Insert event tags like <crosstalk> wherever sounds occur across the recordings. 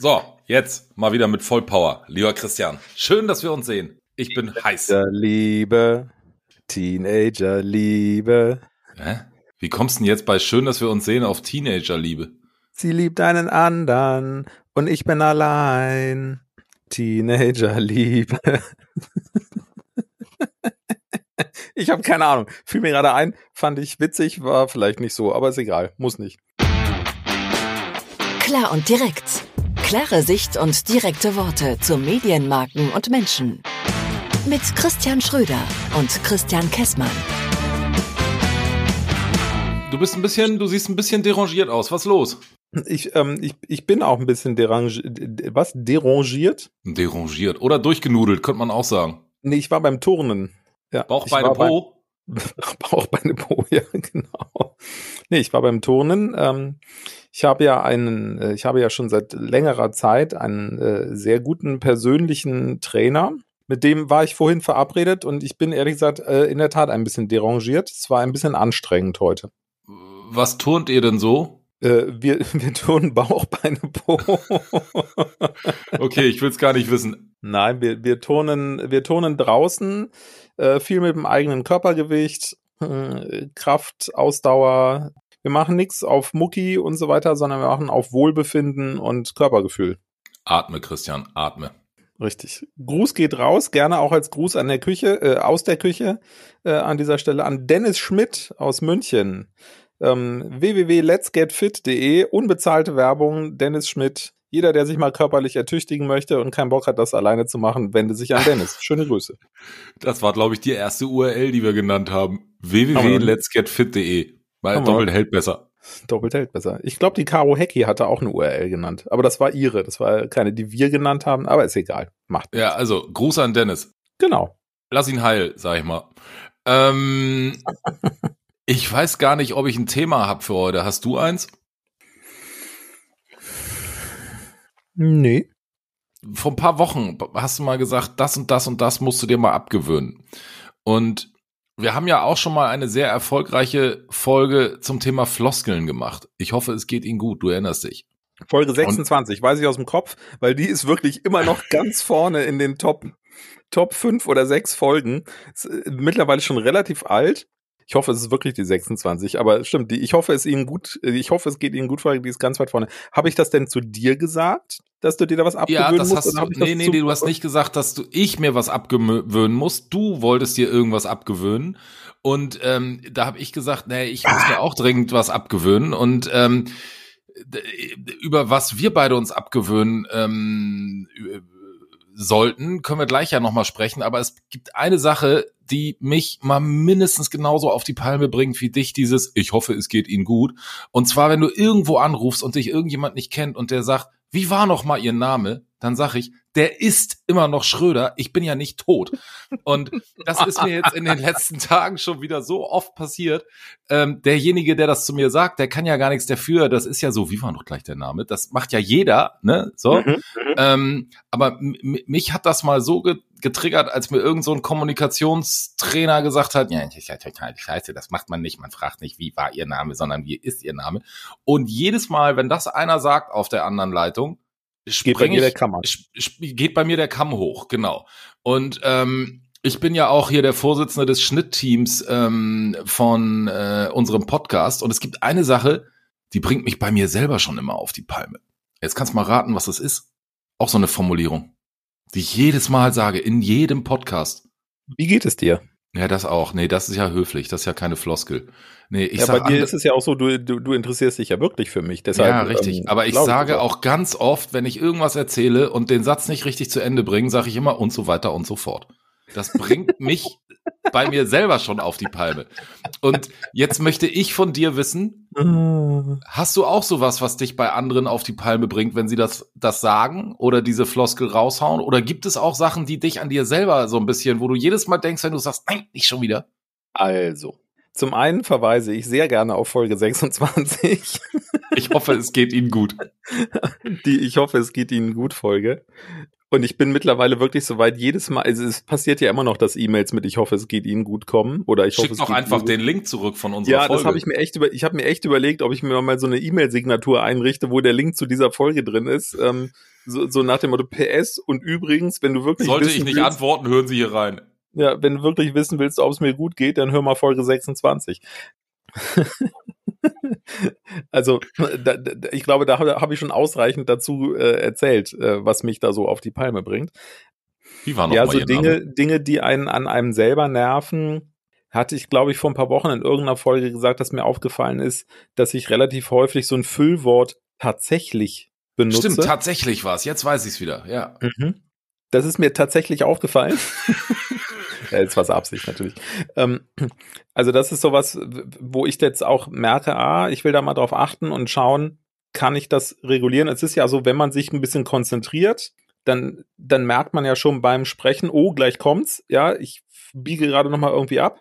So, jetzt mal wieder mit Vollpower. Lieber Christian, schön, dass wir uns sehen. Ich bin heiß. Liebe, Teenager-Liebe. Hä? Wie kommst du denn jetzt bei schön, dass wir uns sehen auf Teenager-Liebe? Sie liebt einen anderen und ich bin allein. Teenager-Liebe. <laughs> ich habe keine Ahnung. Fiel mir gerade ein, fand ich witzig, war vielleicht nicht so, aber ist egal, muss nicht. Klar und direkt. Klare Sicht und direkte Worte zu Medienmarken und Menschen. Mit Christian Schröder und Christian Kessmann. Du bist ein bisschen, du siehst ein bisschen derangiert aus. Was los? Ich, ähm, ich, ich bin auch ein bisschen derangiert. Was? Derangiert? Derangiert. Oder durchgenudelt, könnte man auch sagen. Nee, ich war beim Turnen. Ja, Bauch, Beine, Po? <laughs> Bauch, Beine, Po, ja, <laughs> genau. Nee, ich war beim Turnen. Ähm, ich habe ja einen, äh, ich habe ja schon seit längerer Zeit einen äh, sehr guten persönlichen Trainer. Mit dem war ich vorhin verabredet und ich bin ehrlich gesagt äh, in der Tat ein bisschen derangiert. Es war ein bisschen anstrengend heute. Was turnt ihr denn so? Äh, wir, <laughs> wir turnen Bauch, Beine, Po. okay, ich will es gar nicht wissen. Nein, wir, wir turnen, wir turnen draußen, äh, viel mit dem eigenen Körpergewicht, äh, Kraft, Ausdauer, wir machen nichts auf Mucki und so weiter, sondern wir machen auf Wohlbefinden und Körpergefühl. Atme, Christian, atme. Richtig. Gruß geht raus, gerne auch als Gruß an der Küche, äh, aus der Küche äh, an dieser Stelle an Dennis Schmidt aus München. Ähm, www.letsgetfit.de, unbezahlte Werbung, Dennis Schmidt. Jeder, der sich mal körperlich ertüchtigen möchte und keinen Bock hat, das alleine zu machen, wende sich an Dennis. <laughs> Schöne Grüße. Das war, glaube ich, die erste URL, die wir genannt haben. www.letsgetfit.de. Weil doppelt hält besser. Doppelt hält besser. Ich glaube, die Caro Hecki hatte auch eine URL genannt. Aber das war ihre. Das war keine, die wir genannt haben. Aber ist egal. Macht. Ja, also Gruß an Dennis. Genau. Lass ihn heil, sag ich mal. Ähm, <laughs> ich weiß gar nicht, ob ich ein Thema habe für heute. Hast du eins? Nee. Vor ein paar Wochen hast du mal gesagt, das und das und das musst du dir mal abgewöhnen. Und wir haben ja auch schon mal eine sehr erfolgreiche Folge zum Thema Floskeln gemacht. Ich hoffe, es geht Ihnen gut. Du erinnerst dich. Folge 26, Und weiß ich aus dem Kopf, weil die ist wirklich immer noch <laughs> ganz vorne in den Top, Top 5 oder 6 Folgen. Ist äh, mittlerweile schon relativ alt. Ich hoffe, es ist wirklich die 26, aber stimmt, die, ich hoffe, es Ihnen gut, ich hoffe, es geht Ihnen gut, weil die ist ganz weit vorne. Habe ich das denn zu dir gesagt, dass du dir da was abgewöhnen ja, das musst? Hast du, nee, nee, nee, du hast nicht gesagt, dass du ich mir was abgewöhnen muss. Du wolltest dir irgendwas abgewöhnen. Und ähm, da habe ich gesagt, nee, ich muss mir auch dringend was abgewöhnen. Und ähm, über was wir beide uns abgewöhnen ähm, sollten, können wir gleich ja nochmal sprechen. Aber es gibt eine Sache, die mich mal mindestens genauso auf die Palme bringt wie dich, dieses, ich hoffe, es geht Ihnen gut. Und zwar, wenn du irgendwo anrufst und dich irgendjemand nicht kennt und der sagt, wie war noch mal Ihr Name? Dann sag ich, der ist immer noch Schröder. Ich bin ja nicht tot. Und das ist mir jetzt in den letzten <laughs> Tagen schon wieder so oft passiert. Ähm, derjenige, der das zu mir sagt, der kann ja gar nichts dafür. Das ist ja so, wie war noch gleich der Name? Das macht ja jeder, ne? So. Mhm, mhm. ähm, aber mich hat das mal so getriggert, als mir irgend so ein Kommunikationstrainer gesagt hat, ja, total scheiße, das macht man nicht. Man fragt nicht, wie war Ihr Name, sondern wie ist Ihr Name. Und jedes Mal, wenn das einer sagt auf der anderen Leitung, geht bei mir der Kamm Geht bei mir der Kamm hoch, genau. Und ähm, ich bin ja auch hier der Vorsitzende des Schnittteams ähm, von äh, unserem Podcast und es gibt eine Sache, die bringt mich bei mir selber schon immer auf die Palme. Jetzt kannst du mal raten, was das ist. Auch so eine Formulierung, die ich jedes Mal sage, in jedem Podcast. Wie geht es dir? Ja, das auch. Nee, das ist ja höflich. Das ist ja keine Floskel. Nee, ich ja, sag, bei dir ist es ja auch so, du, du, du interessierst dich ja wirklich für mich. Deshalb, ja, richtig. Ähm, Aber ich sage ich auch ganz oft, wenn ich irgendwas erzähle und den Satz nicht richtig zu Ende bringe, sage ich immer und so weiter und so fort. Das bringt <laughs> mich bei mir selber schon auf die Palme. Und jetzt möchte ich von dir wissen, hast du auch sowas, was dich bei anderen auf die Palme bringt, wenn sie das, das sagen oder diese Floskel raushauen? Oder gibt es auch Sachen, die dich an dir selber so ein bisschen, wo du jedes Mal denkst, wenn du sagst, nein, nicht schon wieder? Also, zum einen verweise ich sehr gerne auf Folge 26. Ich hoffe, es geht Ihnen gut. Die Ich hoffe, es geht Ihnen gut Folge. Und ich bin mittlerweile wirklich so weit, jedes Mal, also es passiert ja immer noch, dass E-Mails mit ich hoffe, es geht Ihnen gut kommen oder ich Schick hoffe, es doch einfach den Link zurück von unserer Ja, Folge. das habe ich mir echt über, ich habe mir echt überlegt, ob ich mir mal so eine E-Mail-Signatur einrichte, wo der Link zu dieser Folge drin ist. Ähm, so, so nach dem Motto PS und übrigens, wenn du wirklich Sollte ich nicht willst, antworten, hören Sie hier rein. ja, wenn du wirklich wissen willst, ob es mir gut geht, dann hör mal Folge 26. <laughs> also, da, da, ich glaube, da habe hab ich schon ausreichend dazu äh, erzählt, äh, was mich da so auf die Palme bringt. Wie war noch ja, so Dinge, Name? Dinge, die einen an einem selber nerven, hatte ich, glaube ich, vor ein paar Wochen in irgendeiner Folge gesagt, dass mir aufgefallen ist, dass ich relativ häufig so ein Füllwort tatsächlich benutze. Stimmt, tatsächlich war's. Jetzt weiß ich's wieder. Ja. Mhm. Das ist mir tatsächlich aufgefallen. <laughs> ja, jetzt war's Absicht natürlich. Ähm, also das ist sowas, wo ich jetzt auch merke, ah, ich will da mal drauf achten und schauen, kann ich das regulieren? Es ist ja so, wenn man sich ein bisschen konzentriert, dann, dann merkt man ja schon beim Sprechen, oh, gleich kommt's. Ja, ich biege gerade noch mal irgendwie ab.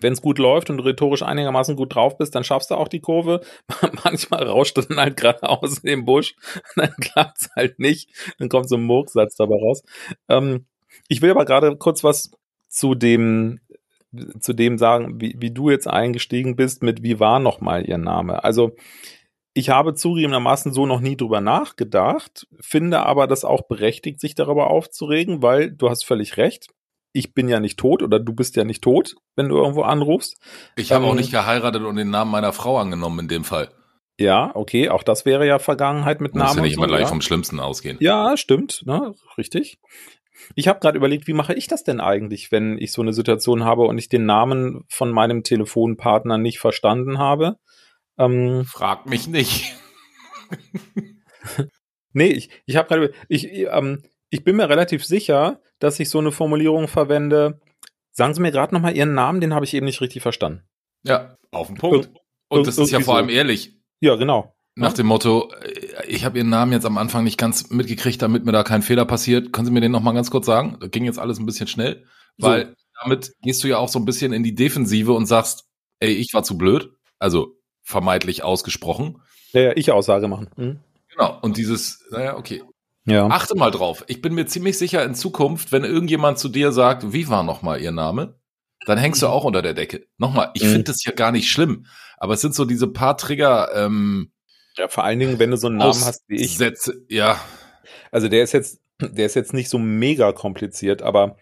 Wenn es gut läuft und du rhetorisch einigermaßen gut drauf bist, dann schaffst du auch die Kurve. <laughs> Manchmal rauscht du dann halt geradeaus in den Busch, <laughs> dann klappt's halt nicht. Dann kommt so ein Murksatz dabei raus. Ähm, ich will aber gerade kurz was zu dem zu dem sagen, wie, wie du jetzt eingestiegen bist mit wie war noch mal ihr Name. Also ich habe zugegebenermaßen so noch nie drüber nachgedacht, finde aber das auch berechtigt, sich darüber aufzuregen, weil du hast völlig recht. Ich bin ja nicht tot oder du bist ja nicht tot, wenn du irgendwo anrufst. Ich habe Ähm, auch nicht geheiratet und den Namen meiner Frau angenommen in dem Fall. Ja, okay, auch das wäre ja Vergangenheit mit Muss Namen. ja nicht immer so, gleich ja. vom Schlimmsten ausgehen. Ja, stimmt, ne, richtig. Ich habe gerade überlegt, wie mache ich das denn eigentlich, wenn ich so eine Situation habe und ich den Namen von meinem Telefonpartner nicht verstanden habe? Ähm, Frag mich nicht. <laughs> nee, ich, ich habe gerade, ich, ähm, ich bin mir relativ sicher, dass ich so eine Formulierung verwende. Sagen Sie mir gerade nochmal Ihren Namen, den habe ich eben nicht richtig verstanden. Ja, auf den Punkt. Und das ist ja vor so. allem ehrlich. Ja, genau. Nach dem Motto, ich habe Ihren Namen jetzt am Anfang nicht ganz mitgekriegt, damit mir da kein Fehler passiert. Können Sie mir den noch mal ganz kurz sagen? Das ging jetzt alles ein bisschen schnell, So. weil damit gehst du ja auch so ein bisschen in die Defensive und sagst, ey, ich war zu blöd. Also vermeintlich ausgesprochen. Ja, ja, ich Aussage machen. Hm? Genau. Und dieses, naja, okay. Ja. Achte mal drauf. Ich bin mir ziemlich sicher in Zukunft, wenn irgendjemand zu dir sagt, wie war noch mal Ihr Name? Dann hängst du auch unter der Decke. Nochmal, ich Mhm. finde das ja gar nicht schlimm. Aber es sind so diese paar Trigger, ähm, ja, vor allen Dingen, wenn du so einen Namen hast wie ich. Sätze, ja. Also der ist jetzt, der ist jetzt nicht so mega kompliziert, aber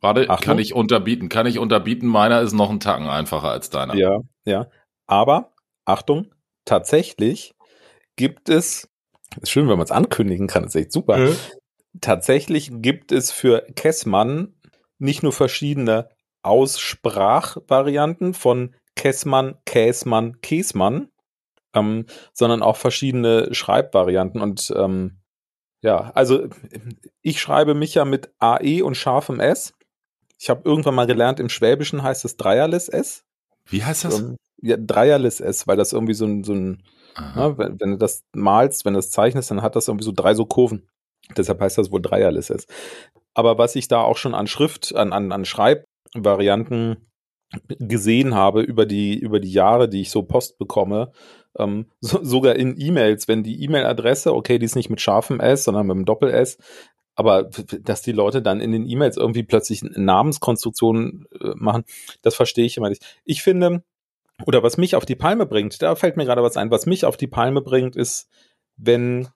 Warte, Achtung. kann ich unterbieten? Kann ich unterbieten? Meiner ist noch einen Tacken einfacher als deiner. ja, ja. Aber Achtung, tatsächlich gibt es, ist schön, wenn man es ankündigen kann, ist echt super. Mhm. Tatsächlich gibt es für Kessmann nicht nur verschiedene Aussprachvarianten von Kessmann, Käsmann, Käsmann, ähm, sondern auch verschiedene Schreibvarianten. Und ähm, ja, also ich schreibe mich ja mit AE und scharfem S. Ich habe irgendwann mal gelernt, im Schwäbischen heißt es Dreierles S. Wie heißt das? Ähm, ja, Dreierles S, weil das irgendwie so ein, so ein Aha. Ne, wenn, wenn du das malst, wenn du das zeichnest, dann hat das irgendwie so drei so Kurven. Deshalb heißt das wohl Dreierlist ist. Aber was ich da auch schon an Schrift, an, an, an Schreibvarianten gesehen habe über die, über die Jahre, die ich so Post bekomme, ähm, <laughs> so, sogar in E-Mails, wenn die E-Mail-Adresse, okay, die ist nicht mit scharfem S, sondern mit einem Doppel-S, aber dass die Leute dann in den E-Mails irgendwie plötzlich Namenskonstruktionen äh, machen, das verstehe ich immer nicht. Ich finde, oder was mich auf die Palme bringt, da fällt mir gerade was ein, was mich auf die Palme bringt, ist, wenn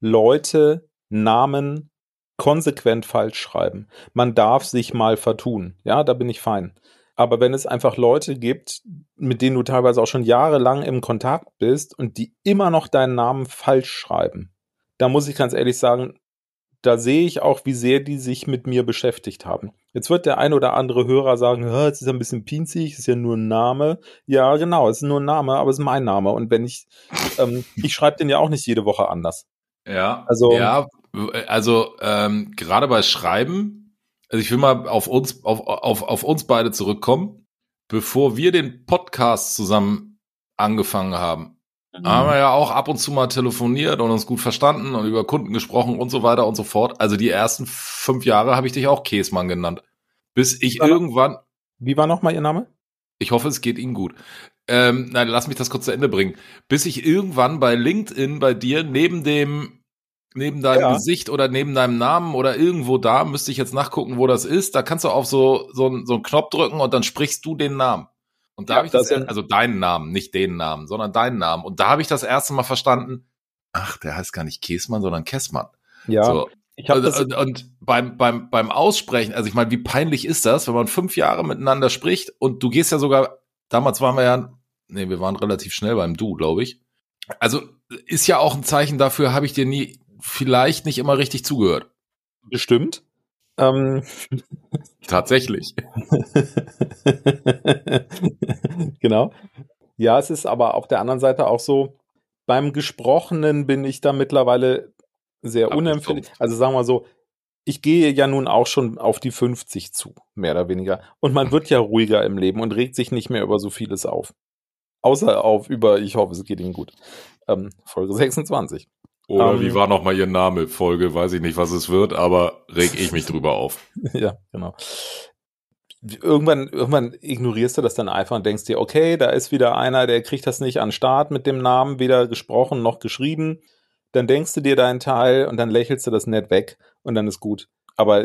Leute Namen konsequent falsch schreiben. Man darf sich mal vertun. Ja, da bin ich fein. Aber wenn es einfach Leute gibt, mit denen du teilweise auch schon jahrelang im Kontakt bist und die immer noch deinen Namen falsch schreiben, da muss ich ganz ehrlich sagen, da sehe ich auch, wie sehr die sich mit mir beschäftigt haben. Jetzt wird der ein oder andere Hörer sagen, es ist ein bisschen pinzig, es ist ja nur ein Name. Ja, genau, es ist nur ein Name, aber es ist mein Name. Und wenn ich, ähm, ich schreibe den ja auch nicht jede Woche anders. Ja, Also- ja, also ähm, gerade bei Schreiben, also ich will mal auf uns, auf, auf, auf uns beide zurückkommen. Bevor wir den Podcast zusammen angefangen haben, haben wir ja auch ab und zu mal telefoniert und uns gut verstanden und über Kunden gesprochen und so weiter und so fort. Also die ersten fünf Jahre habe ich dich auch Käsmann genannt. Bis ich Ja. irgendwann, Wie war nochmal Ihr Name? ich hoffe, es geht Ihnen gut. Ähm, nein, lass mich das kurz zu Ende bringen. Bis ich irgendwann bei LinkedIn bei dir neben dem neben deinem Ja. Gesicht oder neben deinem Namen oder irgendwo da, müsste ich jetzt nachgucken, wo das ist. Da kannst du auf so, so, so einen Knopf drücken und dann sprichst du den Namen. Und da Ja, habe ich das, das also deinen Namen, nicht den Namen, sondern deinen Namen. Und da habe ich das erste Mal verstanden, ach, der heißt gar nicht Käsmann, sondern Kessmann. Ja, So. ich habe das. und, und beim, beim, beim Aussprechen, also ich meine, wie peinlich ist das, wenn man fünf Jahre miteinander spricht und du gehst ja sogar, damals waren wir ja, nee, wir waren relativ schnell beim Du, glaube ich. Also ist ja auch ein Zeichen dafür, habe ich dir nie, vielleicht nicht immer richtig zugehört. bestimmt. Ähm, Tatsächlich. <laughs> genau. Ja, es ist aber auf der anderen Seite auch so, beim Gesprochenen bin ich da mittlerweile sehr unempfindlich. Also sagen wir so, ich gehe ja nun auch schon auf die 50 zu, mehr oder weniger. Und man wird ja ruhiger im Leben und regt sich nicht mehr über so vieles auf. Außer auf über, ich hoffe, es geht Ihnen gut. Ähm, Folge 26. Oder Ähm, wie war noch mal ihr Name? Folge, weiß ich nicht, was es wird, aber reg ich mich <laughs> drüber auf. ja, genau. Irgendwann, irgendwann ignorierst du das dann einfach und denkst dir, okay, da ist wieder einer, der kriegt das nicht an Start mit dem Namen, weder gesprochen noch geschrieben. Dann denkst du dir deinen Teil und dann lächelst du das nett weg und dann ist gut. Aber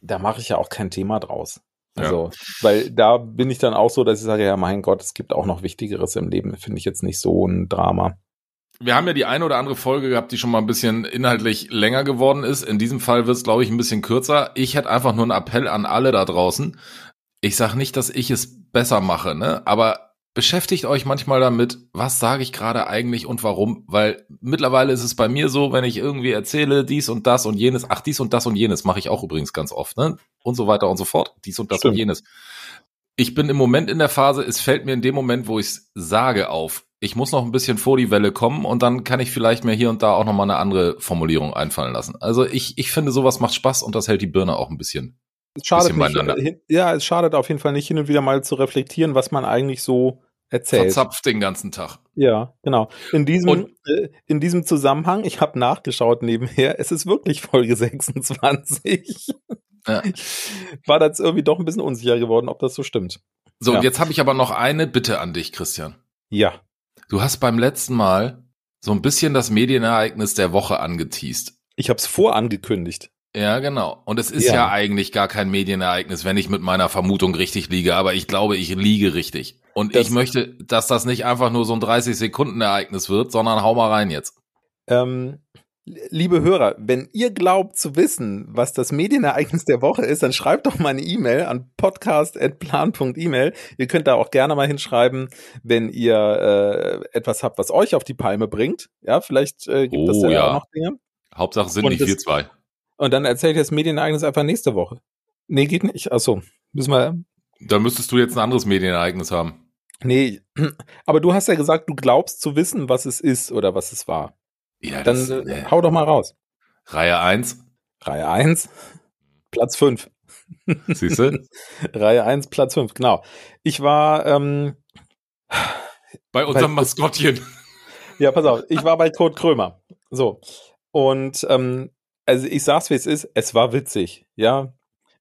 da mache ich ja auch kein Thema draus. Ja. Also, weil da bin ich dann auch so, dass ich sage, ja, mein Gott, es gibt auch noch Wichtigeres im Leben. Finde ich jetzt nicht so ein Drama. Wir haben ja die eine oder andere Folge gehabt, die schon mal ein bisschen inhaltlich länger geworden ist. In diesem Fall wird es, glaube ich, ein bisschen kürzer. Ich hätte einfach nur einen Appell an alle da draußen. Ich sage nicht, dass ich es besser mache, ne? Aber beschäftigt euch manchmal damit, was sage ich gerade eigentlich und warum? Weil mittlerweile ist es bei mir so, wenn ich irgendwie erzähle, dies und das und jenes, ach, dies und das und jenes, mache ich auch übrigens ganz oft, ne? Und so weiter und so fort. Dies und das Stimmt. und jenes. Ich bin im Moment in der Phase, es fällt mir in dem Moment, wo ich es sage, auf. Ich muss noch ein bisschen vor die Welle kommen und dann kann ich vielleicht mir hier und da auch noch mal eine andere Formulierung einfallen lassen. Also ich, ich finde, sowas macht Spaß und das hält die Birne auch ein bisschen. Es schadet Bisschen nicht, ja, es schadet auf jeden Fall nicht hin und wieder mal zu reflektieren, was man eigentlich so erzählt. Verzapft den ganzen Tag. Ja, genau. In diesem, Und- äh, in diesem Zusammenhang, ich habe nachgeschaut nebenher, es ist wirklich Folge <laughs> 26. Ja. <laughs> War das irgendwie doch ein bisschen unsicher geworden, ob das so stimmt. So, Ja. und jetzt habe ich aber noch eine Bitte an dich, Christian. Ja. Du hast beim letzten Mal so ein bisschen das Medienereignis der Woche angeteased. Ich habe es vorangekündigt. Ja, genau. Und es ist Ja. ja. eigentlich gar kein Medienereignis, wenn ich mit meiner Vermutung richtig liege, aber ich glaube, ich liege richtig. Und Das- ich möchte, dass das nicht einfach nur so ein 30-Sekunden-Ereignis wird, sondern hau mal rein jetzt. Ähm, liebe Hörer, wenn ihr glaubt zu wissen, was das Medienereignis der Woche ist, dann schreibt doch mal eine E-Mail an podcast.plan.email. Ihr könnt da auch gerne mal hinschreiben, wenn ihr äh, etwas habt, was euch auf die Palme bringt. Ja, vielleicht äh, gibt es Oh, da ja ja. auch noch Dinge. Hauptsache sind Und nicht wir zwei. Und dann erzähle ich das Medienereignis einfach nächste Woche. Nee, geht nicht. Achso, müssen wir. Da müsstest du jetzt ein anderes Medienereignis haben. Nee, <clears throat> aber du hast ja gesagt, du glaubst zu wissen, was es ist oder was es war. Ja, Dann das, äh, äh, hau doch mal raus. Reihe 1, Reihe 1, Platz 5. siehst du? <laughs> Reihe 1, Platz 5, genau. Ich war, ähm, Bei unserem Maskottchen. <laughs> ja, pass auf, ich war bei Kurt Krömer. So. Und ähm, also ich sag's, wie es ist, es war witzig, ja.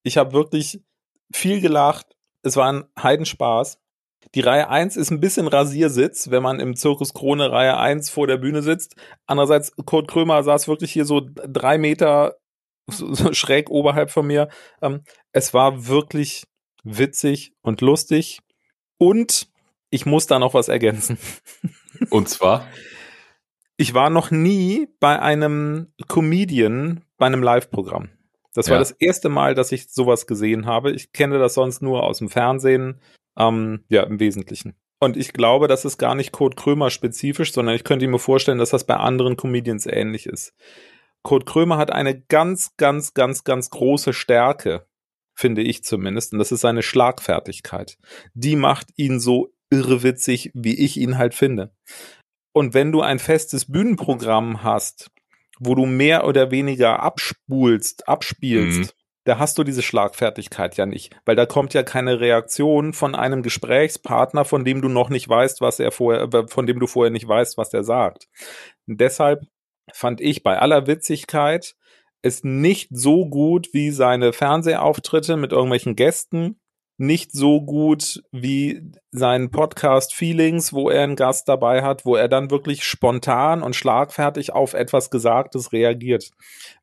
Ich habe wirklich viel gelacht. Es war ein Heidenspaß. Die Reihe 1 ist ein bisschen Rasiersitz, wenn man im Zirkus Krone Reihe 1 vor der Bühne sitzt. Andererseits, Kurt Krömer saß wirklich hier so drei Meter so, schräg oberhalb von mir. Ähm, es war wirklich witzig und lustig. Und ich muss da noch was ergänzen. <laughs> Und zwar, Ich war noch nie bei einem Comedian bei einem Live-Programm. Das war Ja. das erste Mal, dass ich sowas gesehen habe. Ich kenne das sonst nur aus dem Fernsehen, ähm, ja, im Wesentlichen. Und ich glaube, das ist gar nicht Kurt Krömer spezifisch, sondern ich könnte mir vorstellen, dass das bei anderen Comedians ähnlich ist. Kurt Krömer hat eine ganz, ganz, ganz, ganz große Stärke, finde ich zumindest, und das ist seine Schlagfertigkeit. Die macht ihn so irrewitzig, wie ich ihn halt finde. Und wenn du ein festes Bühnenprogramm hast, wo du mehr oder weniger abspulst, abspielst, Mhm. Da hast du diese Schlagfertigkeit ja nicht, weil da kommt ja keine Reaktion von einem Gesprächspartner, von dem du noch nicht weißt, was er vorher, äh, von dem du vorher nicht weißt, was er sagt. Und deshalb fand ich bei aller Witzigkeit es nicht so gut wie seine Fernsehauftritte mit irgendwelchen Gästen, nicht so gut wie seinen Podcast Feelings, wo er einen Gast dabei hat, wo er dann wirklich spontan und schlagfertig auf etwas Gesagtes reagiert.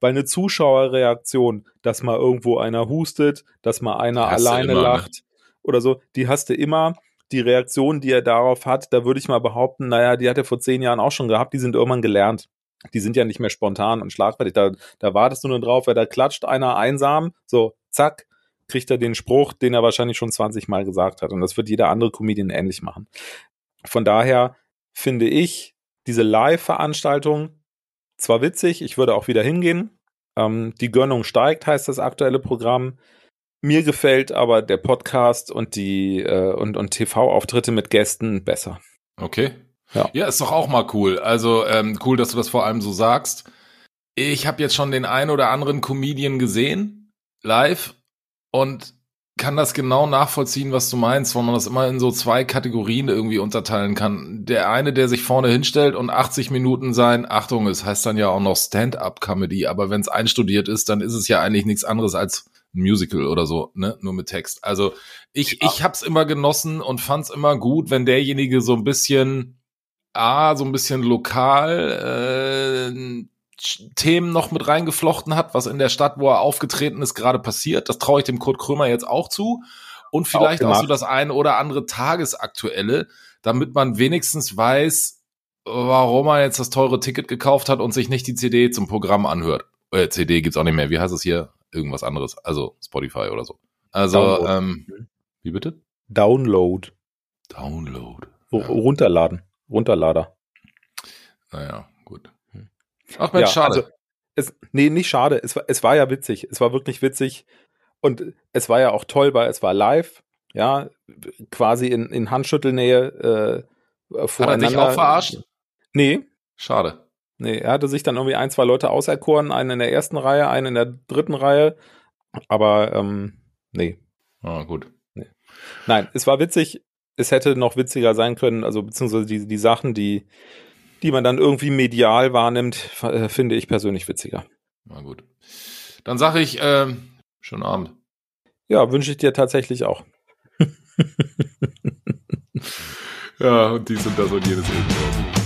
Weil eine Zuschauerreaktion, dass mal irgendwo einer hustet, dass mal einer alleine immer, ne? lacht oder so, die hast du immer. Die Reaktion, die er darauf hat, da würde ich mal behaupten, naja, die hat er vor zehn Jahren auch schon gehabt, die sind irgendwann gelernt. Die sind ja nicht mehr spontan und schlagfertig. Da, da wartest du nur drauf, weil da klatscht einer einsam, so, zack, kriegt er den Spruch, den er wahrscheinlich schon 20 Mal gesagt hat. Und das wird jeder andere Comedian ähnlich machen. Von daher finde ich diese Live-Veranstaltung zwar witzig, ich würde auch wieder hingehen. Ähm, die Gönnung steigt, heißt das aktuelle Programm. Mir gefällt aber der Podcast und die äh, und, und TV-Auftritte mit Gästen besser. Okay. Ja. Ja, ist doch auch mal cool. Also ähm, cool, dass du das vor allem so sagst. Ich habe jetzt schon den ein oder anderen Comedian gesehen, live, und kann das genau nachvollziehen, was du meinst, weil man das immer in so zwei Kategorien irgendwie unterteilen kann. Der eine, der sich vorne hinstellt und 80 Minuten sein, Achtung, es heißt dann ja auch noch Stand-up-Comedy, aber wenn es einstudiert ist, dann ist es ja eigentlich nichts anderes als ein Musical oder so, ne, nur mit Text. Also ich, ich hab's immer genossen und fand's immer gut, wenn derjenige so ein bisschen, ah, so ein bisschen lokal, äh, Themen noch mit reingeflochten hat, was in der Stadt, wo er aufgetreten ist, gerade passiert. Das traue ich dem Kurt Krömer jetzt auch zu. Und vielleicht auch, gemacht. so das ein oder andere Tagesaktuelle, damit man wenigstens weiß, warum er jetzt das teure Ticket gekauft hat und sich nicht die CD zum Programm anhört. Äh, CD gibt's auch nicht mehr. Wie heißt es hier? Irgendwas anderes. Also Spotify oder so. Also, Download. ähm, wie bitte? Download. Download. R- Runterladen. Runterlader. Naja. Ach Mensch, Ja, schade. also, es, nee, nicht schade. Es war, es war ja witzig. Es war wirklich witzig. Und es war ja auch toll, weil es war live. Ja, quasi in, in Handschüttelnähe äh, Hat er voreinander. dich auch verarscht? Nee, Schade. nee. Er hatte sich dann irgendwie ein, zwei Leute auserkoren. Einen in der ersten Reihe, einen in der dritten Reihe. Aber, ähm, nee. Ah, gut. Nein, es war witzig. Es hätte noch witziger sein können. Also, beziehungsweise die, die Sachen, die, die man dann irgendwie medial wahrnimmt, äh, finde ich persönlich witziger. Na gut. Dann sage ich, ähm, schönen Abend. Ja, wünsche ich dir tatsächlich auch. <laughs> Ja, und die sind da so jedes irgendwo.